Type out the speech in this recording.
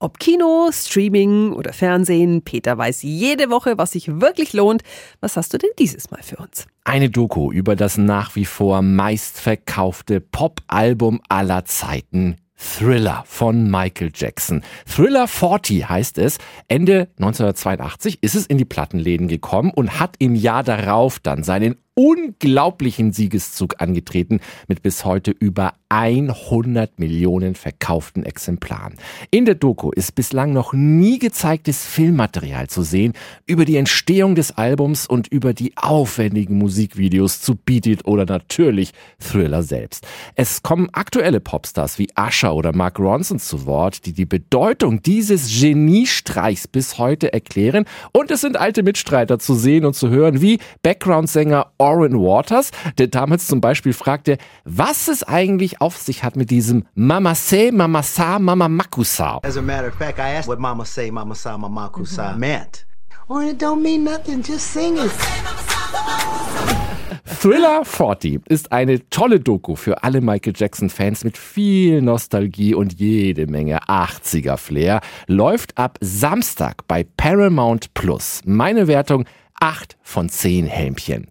Ob Kino, Streaming oder Fernsehen, Peter weiß jede Woche, was sich wirklich lohnt. Was hast du denn dieses Mal für uns? Eine Doku über das nach wie vor meistverkaufte Pop-Album aller Zeiten. Thriller von Michael Jackson. Thriller 40 heißt es. Ende 1982 ist es in die Plattenläden gekommen und hat im Jahr darauf dann seinen unglaublichen Siegeszug angetreten mit bis heute über 100 Millionen verkauften Exemplaren. In der Doku ist bislang noch nie gezeigtes Filmmaterial zu sehen über die Entstehung des Albums und über die aufwendigen Musikvideos zu Beat It oder natürlich Thriller selbst. Es kommen aktuelle Popstars wie Usher oder Mark Ronson zu Wort, die die Bedeutung dieses Geniestreichs bis heute erklären und es sind alte Mitstreiter zu sehen und zu hören wie Background-Sänger Oren Waters, der damals zum Beispiel fragte, was es eigentlich auf sich hat mit diesem Mama say, Mama sa, Mama makusa. As a matter of fact, I asked what Mama say, Mama sa, Mama makusa meant. Or it don't mean nothing, just sing it. Thriller 40 ist eine tolle Doku für alle Michael Jackson-Fans mit viel Nostalgie und jede Menge 80er-Flair. Läuft ab Samstag bei Paramount Plus. Meine Wertung 8 von 10 Helmchen.